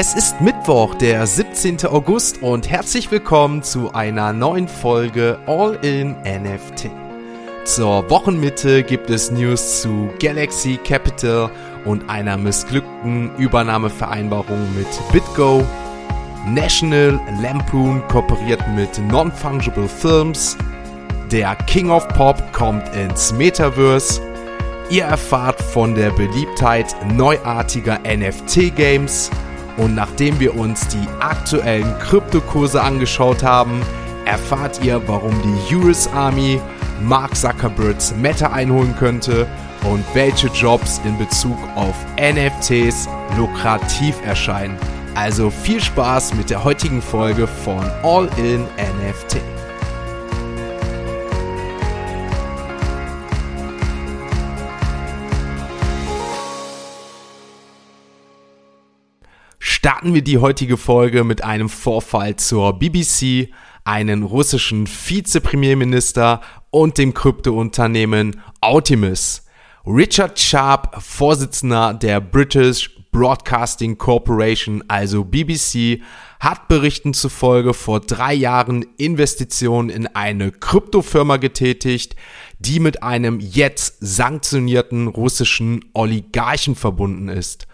Es ist Mittwoch, der 17. August und herzlich willkommen zu einer neuen Folge All in NFT. Zur Wochenmitte gibt es News zu Galaxy Capital und einer missglückten Übernahmevereinbarung mit BitGo. National Lampoon kooperiert mit Non-Fungible Films. Der King of Pop kommt ins Metaverse. Ihr erfahrt von der Beliebtheit neuartiger NFT-Games und nachdem wir uns die aktuellen Kryptokurse angeschaut haben, erfahrt ihr, warum die US Army Mark Zuckerbergs Meta einholen könnte und welche Jobs in Bezug auf NFTs lukrativ erscheinen. Also viel Spaß mit der heutigen Folge von All in NFT. Starten wir die heutige Folge mit einem Vorfall zur BBC, einen russischen Vizepremierminister und dem Kryptounternehmen Optimus. Richard Sharp, Vorsitzender der British Broadcasting Corporation, also BBC, hat Berichten zufolge vor drei Jahren Investitionen in eine Kryptofirma getätigt, die mit einem jetzt sanktionierten russischen Oligarchen verbunden ist.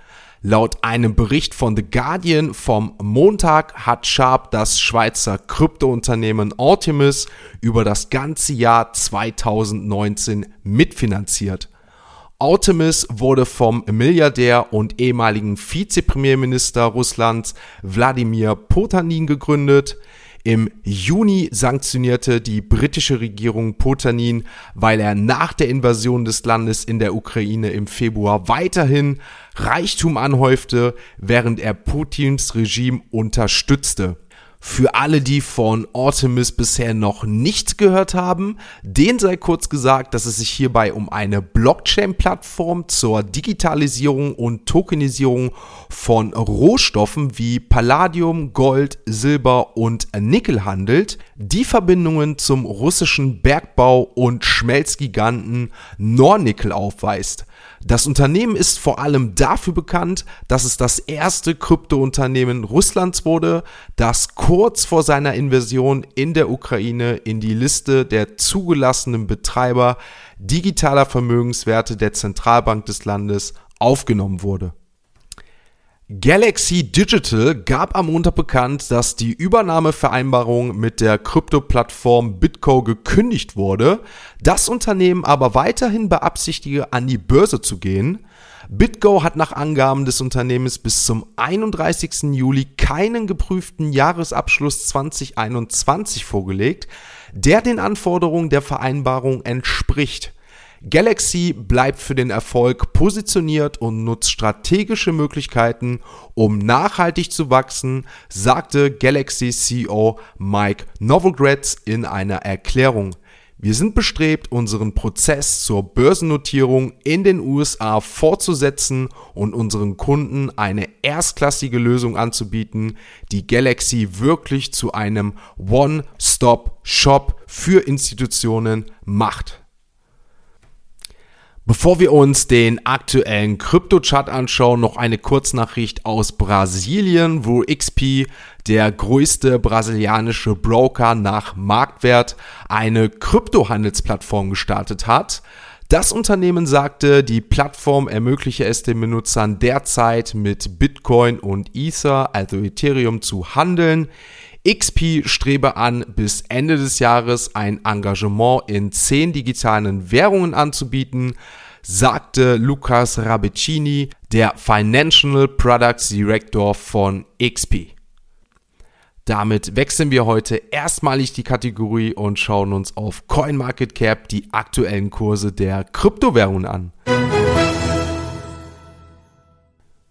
Laut einem Bericht von The Guardian vom Montag hat Sharp das Schweizer Kryptounternehmen Optimus über das ganze Jahr 2019 mitfinanziert. Optimus wurde vom Milliardär und ehemaligen Vizepremierminister Russlands Wladimir Potanin gegründet. Im Juni sanktionierte die britische Regierung Potanin, weil er nach der Invasion des Landes in der Ukraine im Februar weiterhin Reichtum anhäufte, während er Putins Regime unterstützte. Für alle, die von Artemis bisher noch nichts gehört haben, denen sei kurz gesagt, dass es sich hierbei um eine Blockchain-Plattform zur Digitalisierung und Tokenisierung von Rohstoffen wie Palladium, Gold, Silber und Nickel handelt, die Verbindungen zum russischen Bergbau und Schmelzgiganten Nornickel aufweist. Das Unternehmen ist vor allem dafür bekannt, dass es das erste Kryptounternehmen Russlands wurde, das kurz vor seiner Invasion in der Ukraine in die Liste der zugelassenen Betreiber digitaler Vermögenswerte der Zentralbank des Landes aufgenommen wurde. Galaxy Digital gab am Montag bekannt, dass die Übernahmevereinbarung mit der Krypto-Plattform Bitco gekündigt wurde, das Unternehmen aber weiterhin beabsichtige, an die Börse zu gehen. Bitgo hat nach Angaben des Unternehmens bis zum 31. Juli keinen geprüften Jahresabschluss 2021 vorgelegt, der den Anforderungen der Vereinbarung entspricht. Galaxy bleibt für den Erfolg positioniert und nutzt strategische Möglichkeiten, um nachhaltig zu wachsen, sagte Galaxy CEO Mike Novogratz in einer Erklärung. Wir sind bestrebt, unseren Prozess zur Börsennotierung in den USA fortzusetzen und unseren Kunden eine erstklassige Lösung anzubieten, die Galaxy wirklich zu einem One-Stop-Shop für Institutionen macht. Bevor wir uns den aktuellen Krypto-Chart anschauen, noch eine Kurznachricht aus Brasilien, wo XP, der größte brasilianische Broker nach Marktwert, eine Kryptohandelsplattform gestartet hat. Das Unternehmen sagte, die Plattform ermögliche es den Benutzern derzeit mit Bitcoin und Ether, also Ethereum, zu handeln. XP strebe an, bis Ende des Jahres ein Engagement in zehn digitalen Währungen anzubieten, sagte Lukas Rabicini, der Financial Products Director von XP. Damit wechseln wir heute erstmalig die Kategorie und schauen uns auf CoinMarketCap die aktuellen Kurse der Kryptowährungen an.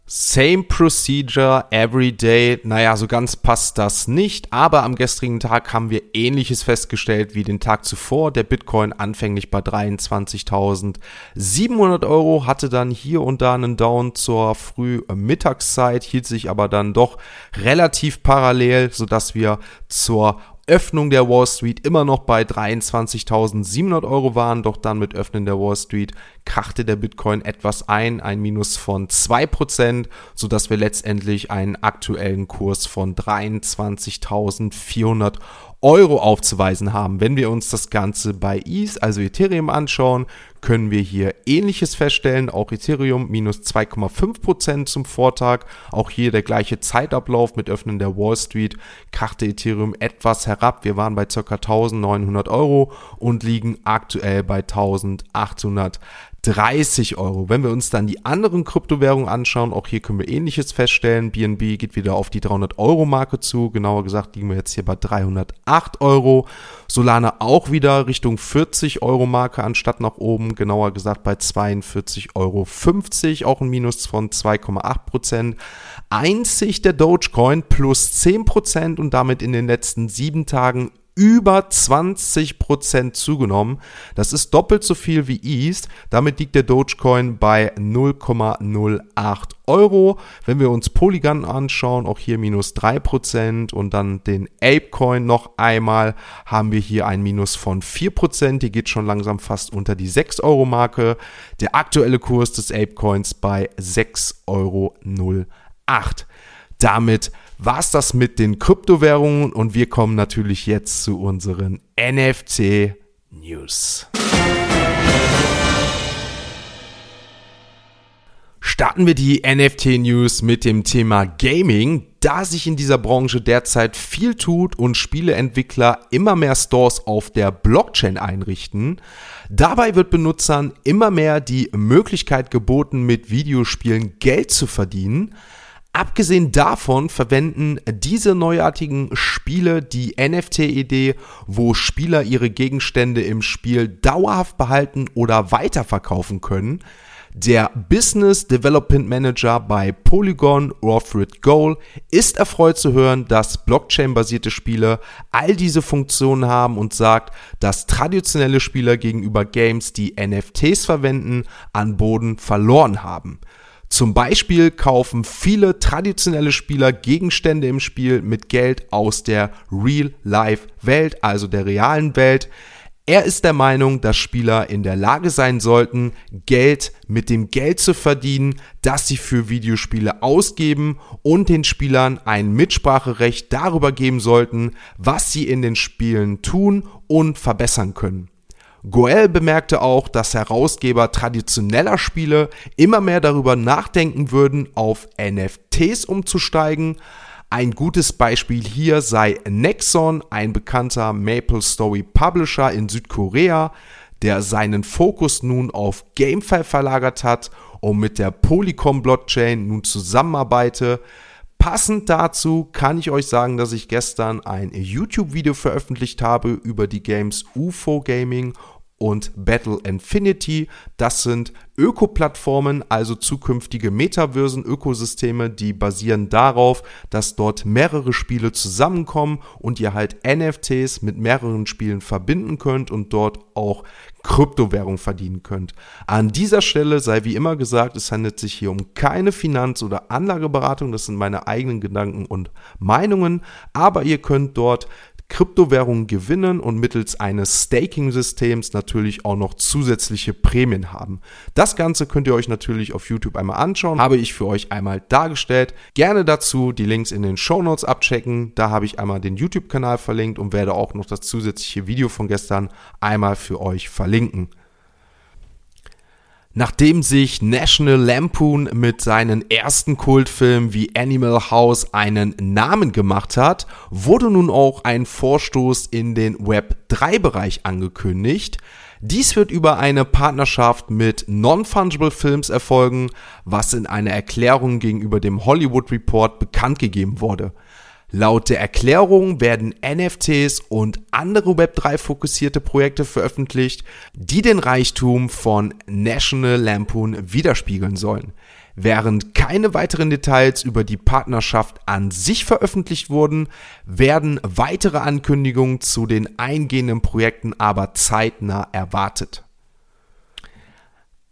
Same procedure every day. Naja, so ganz passt das nicht, aber am gestrigen Tag haben wir ähnliches festgestellt wie den Tag zuvor. Der Bitcoin anfänglich bei 23.700 Euro, hatte dann hier und da einen Down zur Früh-Mittagszeit, hielt sich aber dann doch relativ parallel, sodass wir zur Öffnung der Wall Street immer noch bei 23.700 Euro waren, doch dann mit Öffnen der Wall Street krachte der Bitcoin etwas ein, ein Minus von 2%, sodass wir letztendlich einen aktuellen Kurs von 23.400 Euro aufzuweisen haben. Wenn wir uns das Ganze bei ETH, also Ethereum anschauen, können wir hier ähnliches feststellen. Auch Ethereum minus 2,5% zum Vortag. Auch hier der gleiche Zeitablauf mit Öffnen der Wall Street krachte Ethereum etwas herab. Wir waren bei ca. 1900 Euro und liegen aktuell bei 1800 30 Euro. Wenn wir uns dann die anderen Kryptowährungen anschauen, auch hier können wir ähnliches feststellen. BNB geht wieder auf die 300 Euro Marke zu. Genauer gesagt liegen wir jetzt hier bei 308 Euro. Solana auch wieder Richtung 40 Euro Marke anstatt nach oben. Genauer gesagt bei 42,50 Euro. Auch ein Minus von 2,8 Prozent. Einzig der Dogecoin plus 10 Prozent und damit in den letzten sieben Tagen über 20% zugenommen. Das ist doppelt so viel wie East. Damit liegt der Dogecoin bei 0,08 Euro. Wenn wir uns Polygon anschauen, auch hier minus 3% und dann den Apecoin noch einmal, haben wir hier ein Minus von 4%. Die geht schon langsam fast unter die 6 Euro Marke. Der aktuelle Kurs des Apecoins bei 6,08 Euro. Damit war es das mit den Kryptowährungen und wir kommen natürlich jetzt zu unseren NFT News. Starten wir die NFT News mit dem Thema Gaming, da sich in dieser Branche derzeit viel tut und Spieleentwickler immer mehr Stores auf der Blockchain einrichten. Dabei wird Benutzern immer mehr die Möglichkeit geboten, mit Videospielen Geld zu verdienen. Abgesehen davon verwenden diese neuartigen Spiele die NFT-Idee, wo Spieler ihre Gegenstände im Spiel dauerhaft behalten oder weiterverkaufen können. Der Business Development Manager bei Polygon, Alfred Goal, ist erfreut zu hören, dass Blockchain-basierte Spiele all diese Funktionen haben und sagt, dass traditionelle Spieler gegenüber Games, die NFTs verwenden, an Boden verloren haben. Zum Beispiel kaufen viele traditionelle Spieler Gegenstände im Spiel mit Geld aus der Real-Life-Welt, also der realen Welt. Er ist der Meinung, dass Spieler in der Lage sein sollten, Geld mit dem Geld zu verdienen, das sie für Videospiele ausgeben und den Spielern ein Mitspracherecht darüber geben sollten, was sie in den Spielen tun und verbessern können. Goel bemerkte auch, dass Herausgeber traditioneller Spiele immer mehr darüber nachdenken würden, auf NFTs umzusteigen. Ein gutes Beispiel hier sei Nexon, ein bekannter Maple Story Publisher in Südkorea, der seinen Fokus nun auf GameFi verlagert hat und mit der Polycom Blockchain nun zusammenarbeite. Passend dazu kann ich euch sagen, dass ich gestern ein YouTube-Video veröffentlicht habe über die Games UFO Gaming und Battle Infinity. Das sind Ökoplattformen, also zukünftige Metaversen-Ökosysteme, die basieren darauf, dass dort mehrere Spiele zusammenkommen und ihr halt NFTs mit mehreren Spielen verbinden könnt und dort auch Kryptowährung verdienen könnt. An dieser Stelle sei wie immer gesagt, es handelt sich hier um keine Finanz- oder Anlageberatung, das sind meine eigenen Gedanken und Meinungen, aber ihr könnt dort Kryptowährungen gewinnen und mittels eines Staking-Systems natürlich auch noch zusätzliche Prämien haben. Das Ganze könnt ihr euch natürlich auf YouTube einmal anschauen, habe ich für euch einmal dargestellt. Gerne dazu die Links in den Show Notes abchecken. Da habe ich einmal den YouTube-Kanal verlinkt und werde auch noch das zusätzliche Video von gestern einmal für euch verlinken. Nachdem sich National Lampoon mit seinen ersten Kultfilmen wie Animal House einen Namen gemacht hat, wurde nun auch ein Vorstoß in den Web 3 Bereich angekündigt. Dies wird über eine Partnerschaft mit Non-Fungible Films erfolgen, was in einer Erklärung gegenüber dem Hollywood Report bekannt gegeben wurde. Laut der Erklärung werden NFTs und andere Web3 fokussierte Projekte veröffentlicht, die den Reichtum von National Lampoon widerspiegeln sollen. Während keine weiteren Details über die Partnerschaft an sich veröffentlicht wurden, werden weitere Ankündigungen zu den eingehenden Projekten aber zeitnah erwartet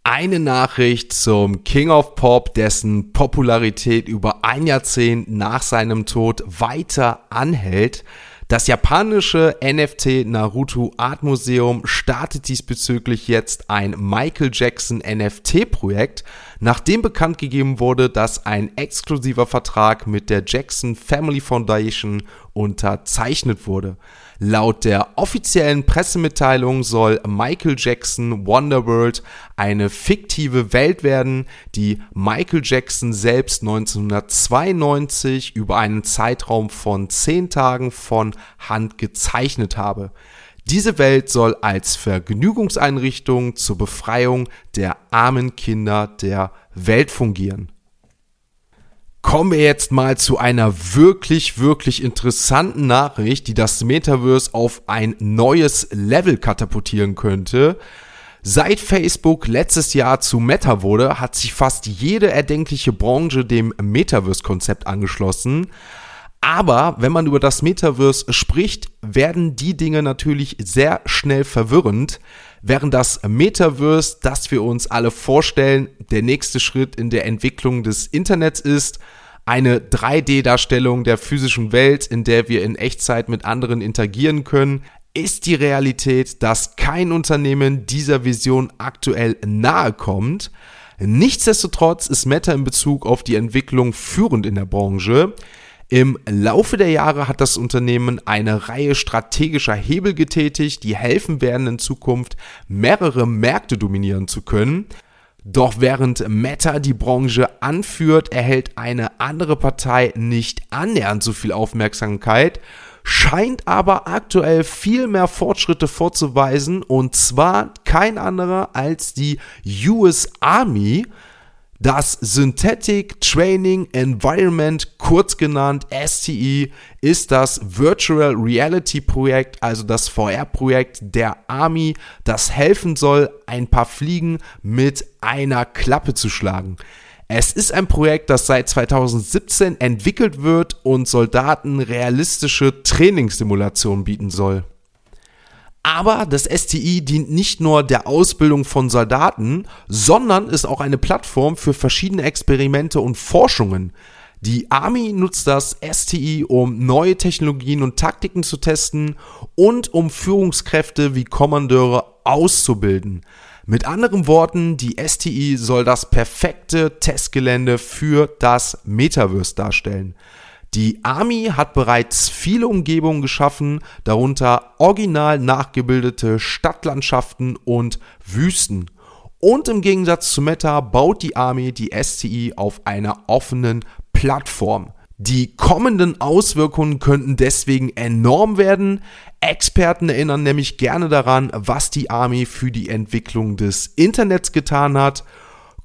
eine Nachricht zum King of Pop, dessen Popularität über ein Jahrzehnt nach seinem Tod weiter anhält. Das japanische NFT Naruto Art Museum startet diesbezüglich jetzt ein Michael Jackson NFT Projekt, nachdem bekannt gegeben wurde, dass ein exklusiver Vertrag mit der Jackson Family Foundation unterzeichnet wurde. Laut der offiziellen Pressemitteilung soll Michael Jackson Wonderworld eine fiktive Welt werden, die Michael Jackson selbst 1992 über einen Zeitraum von 10 Tagen von Hand gezeichnet habe. Diese Welt soll als Vergnügungseinrichtung zur Befreiung der armen Kinder der Welt fungieren. Kommen wir jetzt mal zu einer wirklich, wirklich interessanten Nachricht, die das Metaverse auf ein neues Level katapultieren könnte. Seit Facebook letztes Jahr zu Meta wurde, hat sich fast jede erdenkliche Branche dem Metaverse-Konzept angeschlossen. Aber wenn man über das Metaverse spricht, werden die Dinge natürlich sehr schnell verwirrend. Während das Metaverse, das wir uns alle vorstellen, der nächste Schritt in der Entwicklung des Internets ist, eine 3D-Darstellung der physischen Welt, in der wir in Echtzeit mit anderen interagieren können, ist die Realität, dass kein Unternehmen dieser Vision aktuell nahe kommt. Nichtsdestotrotz ist Meta in Bezug auf die Entwicklung führend in der Branche. Im Laufe der Jahre hat das Unternehmen eine Reihe strategischer Hebel getätigt, die helfen werden, in Zukunft mehrere Märkte dominieren zu können. Doch während Meta die Branche anführt, erhält eine andere Partei nicht annähernd so viel Aufmerksamkeit, scheint aber aktuell viel mehr Fortschritte vorzuweisen und zwar kein anderer als die US Army, das Synthetic Training Environment, kurz genannt STE, ist das Virtual Reality Projekt, also das VR-Projekt der Army, das helfen soll, ein paar Fliegen mit einer Klappe zu schlagen. Es ist ein Projekt, das seit 2017 entwickelt wird und Soldaten realistische Trainingssimulationen bieten soll. Aber das STI dient nicht nur der Ausbildung von Soldaten, sondern ist auch eine Plattform für verschiedene Experimente und Forschungen. Die Army nutzt das STI, um neue Technologien und Taktiken zu testen und um Führungskräfte wie Kommandeure auszubilden. Mit anderen Worten, die STI soll das perfekte Testgelände für das Metaverse darstellen. Die Army hat bereits viele Umgebungen geschaffen, darunter original nachgebildete Stadtlandschaften und Wüsten. Und im Gegensatz zu Meta baut die Army die SCI auf einer offenen Plattform. Die kommenden Auswirkungen könnten deswegen enorm werden. Experten erinnern nämlich gerne daran, was die Army für die Entwicklung des Internets getan hat.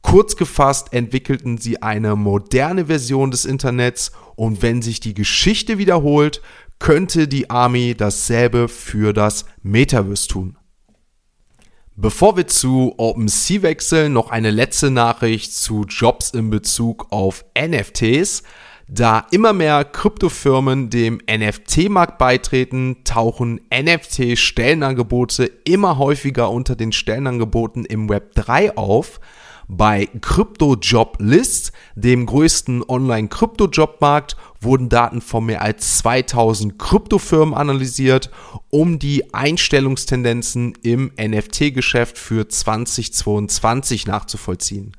Kurz gefasst entwickelten sie eine moderne Version des Internets und wenn sich die Geschichte wiederholt, könnte die Army dasselbe für das Metaverse tun. Bevor wir zu OpenSea wechseln, noch eine letzte Nachricht zu Jobs in Bezug auf NFTs. Da immer mehr Kryptofirmen dem NFT-Markt beitreten, tauchen NFT-Stellenangebote immer häufiger unter den Stellenangeboten im Web 3 auf bei CryptoJob List, dem größten Online-Krypto-Jobmarkt, wurden Daten von mehr als 2000 Kryptofirmen analysiert, um die Einstellungstendenzen im NFT-Geschäft für 2022 nachzuvollziehen.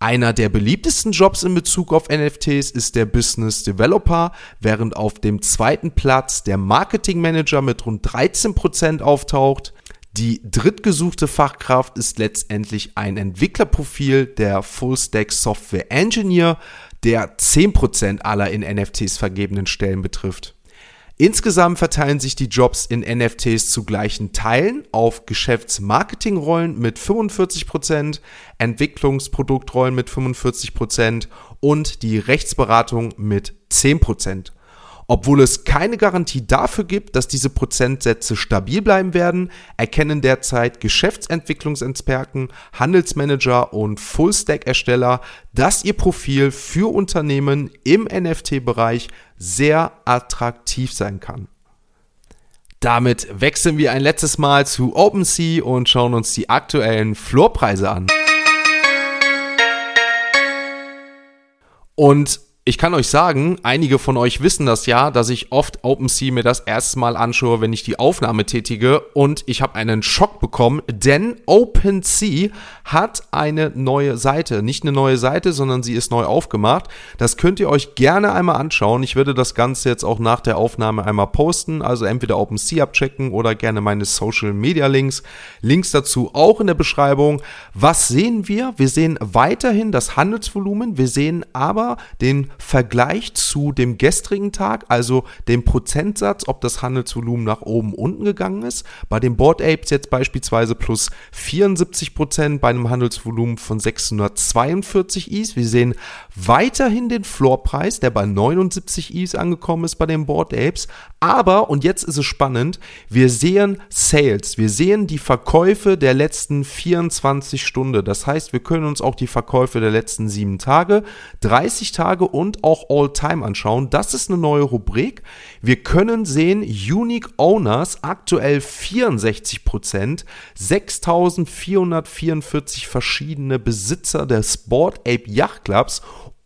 Einer der beliebtesten Jobs in Bezug auf NFTs ist der Business Developer, während auf dem zweiten Platz der Marketing Manager mit rund 13% auftaucht. Die drittgesuchte Fachkraft ist letztendlich ein Entwicklerprofil der Full-Stack Software Engineer, der 10% aller in NFTs vergebenen Stellen betrifft. Insgesamt verteilen sich die Jobs in NFTs zu gleichen Teilen auf Geschäftsmarketingrollen mit 45%, Entwicklungsproduktrollen mit 45% und die Rechtsberatung mit 10%. Obwohl es keine Garantie dafür gibt, dass diese Prozentsätze stabil bleiben werden, erkennen derzeit Geschäftsentwicklungsexperten, Handelsmanager und Full-Stack-Ersteller, dass ihr Profil für Unternehmen im NFT-Bereich sehr attraktiv sein kann. Damit wechseln wir ein letztes Mal zu OpenSea und schauen uns die aktuellen Floorpreise an. Und Ich kann euch sagen, einige von euch wissen das ja, dass ich oft OpenSea mir das erste Mal anschaue, wenn ich die Aufnahme tätige und ich habe einen Schock bekommen, denn OpenSea hat eine neue Seite. Nicht eine neue Seite, sondern sie ist neu aufgemacht. Das könnt ihr euch gerne einmal anschauen. Ich werde das Ganze jetzt auch nach der Aufnahme einmal posten, also entweder OpenSea abchecken oder gerne meine Social Media Links. Links dazu auch in der Beschreibung. Was sehen wir? Wir sehen weiterhin das Handelsvolumen, wir sehen aber den Vergleich zu dem gestrigen Tag, also dem Prozentsatz, ob das Handelsvolumen nach oben unten gegangen ist. Bei den Board Apes jetzt beispielsweise plus 74 Prozent bei einem Handelsvolumen von 642 Is. Wir sehen weiterhin den Floorpreis, der bei 79 Is angekommen ist bei den Board Apes. Aber, und jetzt ist es spannend, wir sehen Sales, wir sehen die Verkäufe der letzten 24 Stunden. Das heißt, wir können uns auch die Verkäufe der letzten sieben Tage, 30 Tage und und auch All-Time anschauen. Das ist eine neue Rubrik. Wir können sehen, Unique Owners aktuell 64 Prozent, 6444 verschiedene Besitzer des Sport Ape Yacht Clubs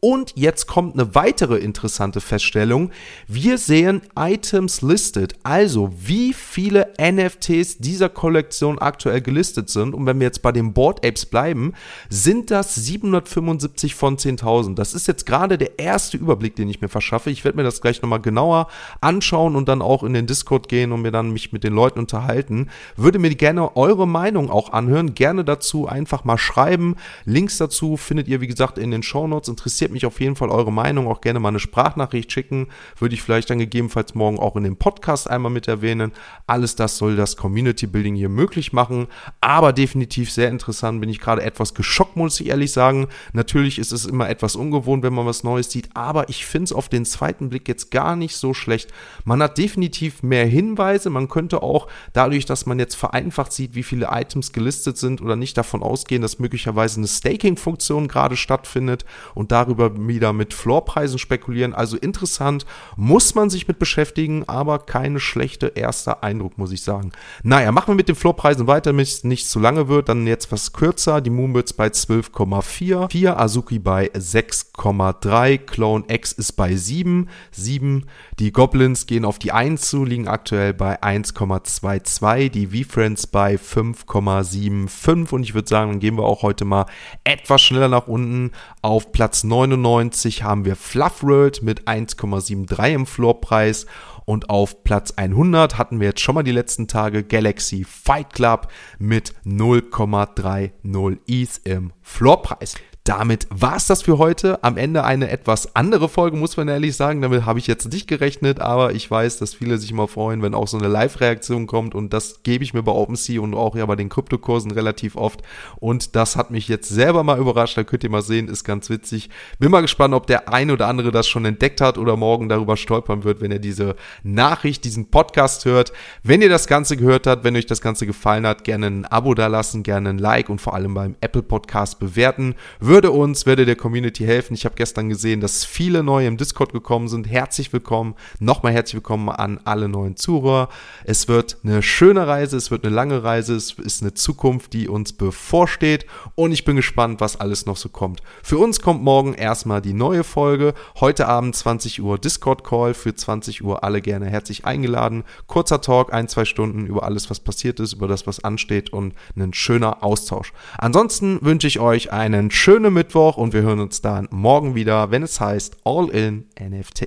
und jetzt kommt eine weitere interessante Feststellung. Wir sehen Items listed, also wie viele NFTs dieser Kollektion aktuell gelistet sind. Und wenn wir jetzt bei den Board Apes bleiben, sind das 775 von 10.000. Das ist jetzt gerade der erste Überblick, den ich mir verschaffe. Ich werde mir das gleich nochmal genauer anschauen und dann auch in den Discord gehen und mir dann mich mit den Leuten unterhalten. Würde mir gerne eure Meinung auch anhören. Gerne dazu einfach mal schreiben. Links dazu findet ihr, wie gesagt, in den Show Notes. Interessiert mich auf jeden Fall eure Meinung, auch gerne mal eine Sprachnachricht schicken. Würde ich vielleicht dann gegebenenfalls morgen auch in dem Podcast einmal mit erwähnen. Alles das soll das Community Building hier möglich machen. Aber definitiv sehr interessant. Bin ich gerade etwas geschockt, muss ich ehrlich sagen. Natürlich ist es immer etwas ungewohnt, wenn man was Neues sieht. Aber ich finde es auf den zweiten Blick jetzt gar nicht so schlecht. Man hat definitiv mehr Hinweise. Man könnte auch dadurch, dass man jetzt vereinfacht sieht, wie viele Items gelistet sind oder nicht davon ausgehen, dass möglicherweise eine Staking-Funktion gerade stattfindet und darüber darüber wieder mit Floorpreisen spekulieren. Also interessant, muss man sich mit beschäftigen, aber keine schlechte erster Eindruck, muss ich sagen. Naja, machen wir mit den Floorpreisen weiter, damit es nicht zu lange wird. Dann jetzt was kürzer. Die Moonbirds bei 12,4, 4 Azuki bei 6,3, Clone X ist bei 7, 7. Die Goblins gehen auf die 1 zu, liegen aktuell bei 1,22, die V-Friends bei 5,75 und ich würde sagen, dann gehen wir auch heute mal etwas schneller nach unten. Auf Platz 9 99 haben wir Fluffworld mit 1,73 im Floorpreis. Und auf Platz 100 hatten wir jetzt schon mal die letzten Tage Galaxy Fight Club mit 0,30 ETH im Floorpreis. Damit war es das für heute. Am Ende eine etwas andere Folge, muss man ehrlich sagen. Damit habe ich jetzt nicht gerechnet, aber ich weiß, dass viele sich mal freuen, wenn auch so eine Live-Reaktion kommt. Und das gebe ich mir bei OpenSea und auch ja bei den Kryptokursen relativ oft. Und das hat mich jetzt selber mal überrascht. Da könnt ihr mal sehen, ist ganz witzig. Bin mal gespannt, ob der ein oder andere das schon entdeckt hat oder morgen darüber stolpern wird, wenn er diese Nachricht, diesen Podcast hört. Wenn ihr das Ganze gehört habt, wenn euch das Ganze gefallen hat, gerne ein Abo da lassen, gerne ein Like und vor allem beim Apple Podcast bewerten würde uns, würde der Community helfen. Ich habe gestern gesehen, dass viele neue im Discord gekommen sind. Herzlich willkommen, nochmal herzlich willkommen an alle neuen Zuhörer. Es wird eine schöne Reise, es wird eine lange Reise, es ist eine Zukunft, die uns bevorsteht und ich bin gespannt, was alles noch so kommt. Für uns kommt morgen erstmal die neue Folge. Heute Abend 20 Uhr Discord Call für 20 Uhr alle gerne herzlich eingeladen. Kurzer Talk, ein, zwei Stunden über alles, was passiert ist, über das, was ansteht und ein schöner Austausch. Ansonsten wünsche ich euch einen schönen schönen Mittwoch und wir hören uns dann morgen wieder, wenn es heißt All in NFT.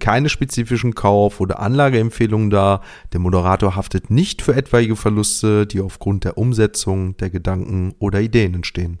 keine spezifischen Kauf- oder Anlageempfehlungen da. Der Moderator haftet nicht für etwaige Verluste, die aufgrund der Umsetzung der Gedanken oder Ideen entstehen.